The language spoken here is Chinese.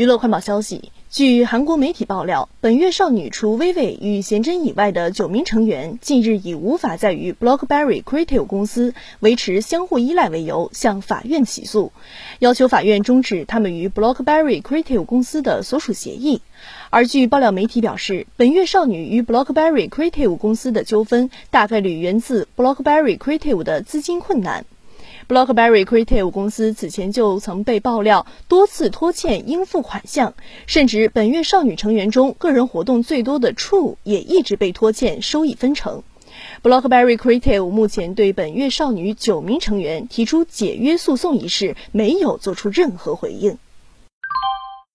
娱乐快报消息：据韩国媒体爆料，本月少女除薇薇与贤真以外的九名成员，近日以无法再与 BlockBerry Creative 公司维持相互依赖为由，向法院起诉，要求法院终止他们与 BlockBerry Creative 公司的所属协议。而据爆料媒体表示，本月少女与 BlockBerry Creative 公司的纠纷，大概率源自 BlockBerry Creative 的资金困难。BlockBerry Creative 公司此前就曾被爆料多次拖欠应付款项，甚至本月少女成员中个人活动最多的 True 也一直被拖欠收益分成。BlockBerry Creative 目前对本月少女九名成员提出解约诉讼一事没有做出任何回应。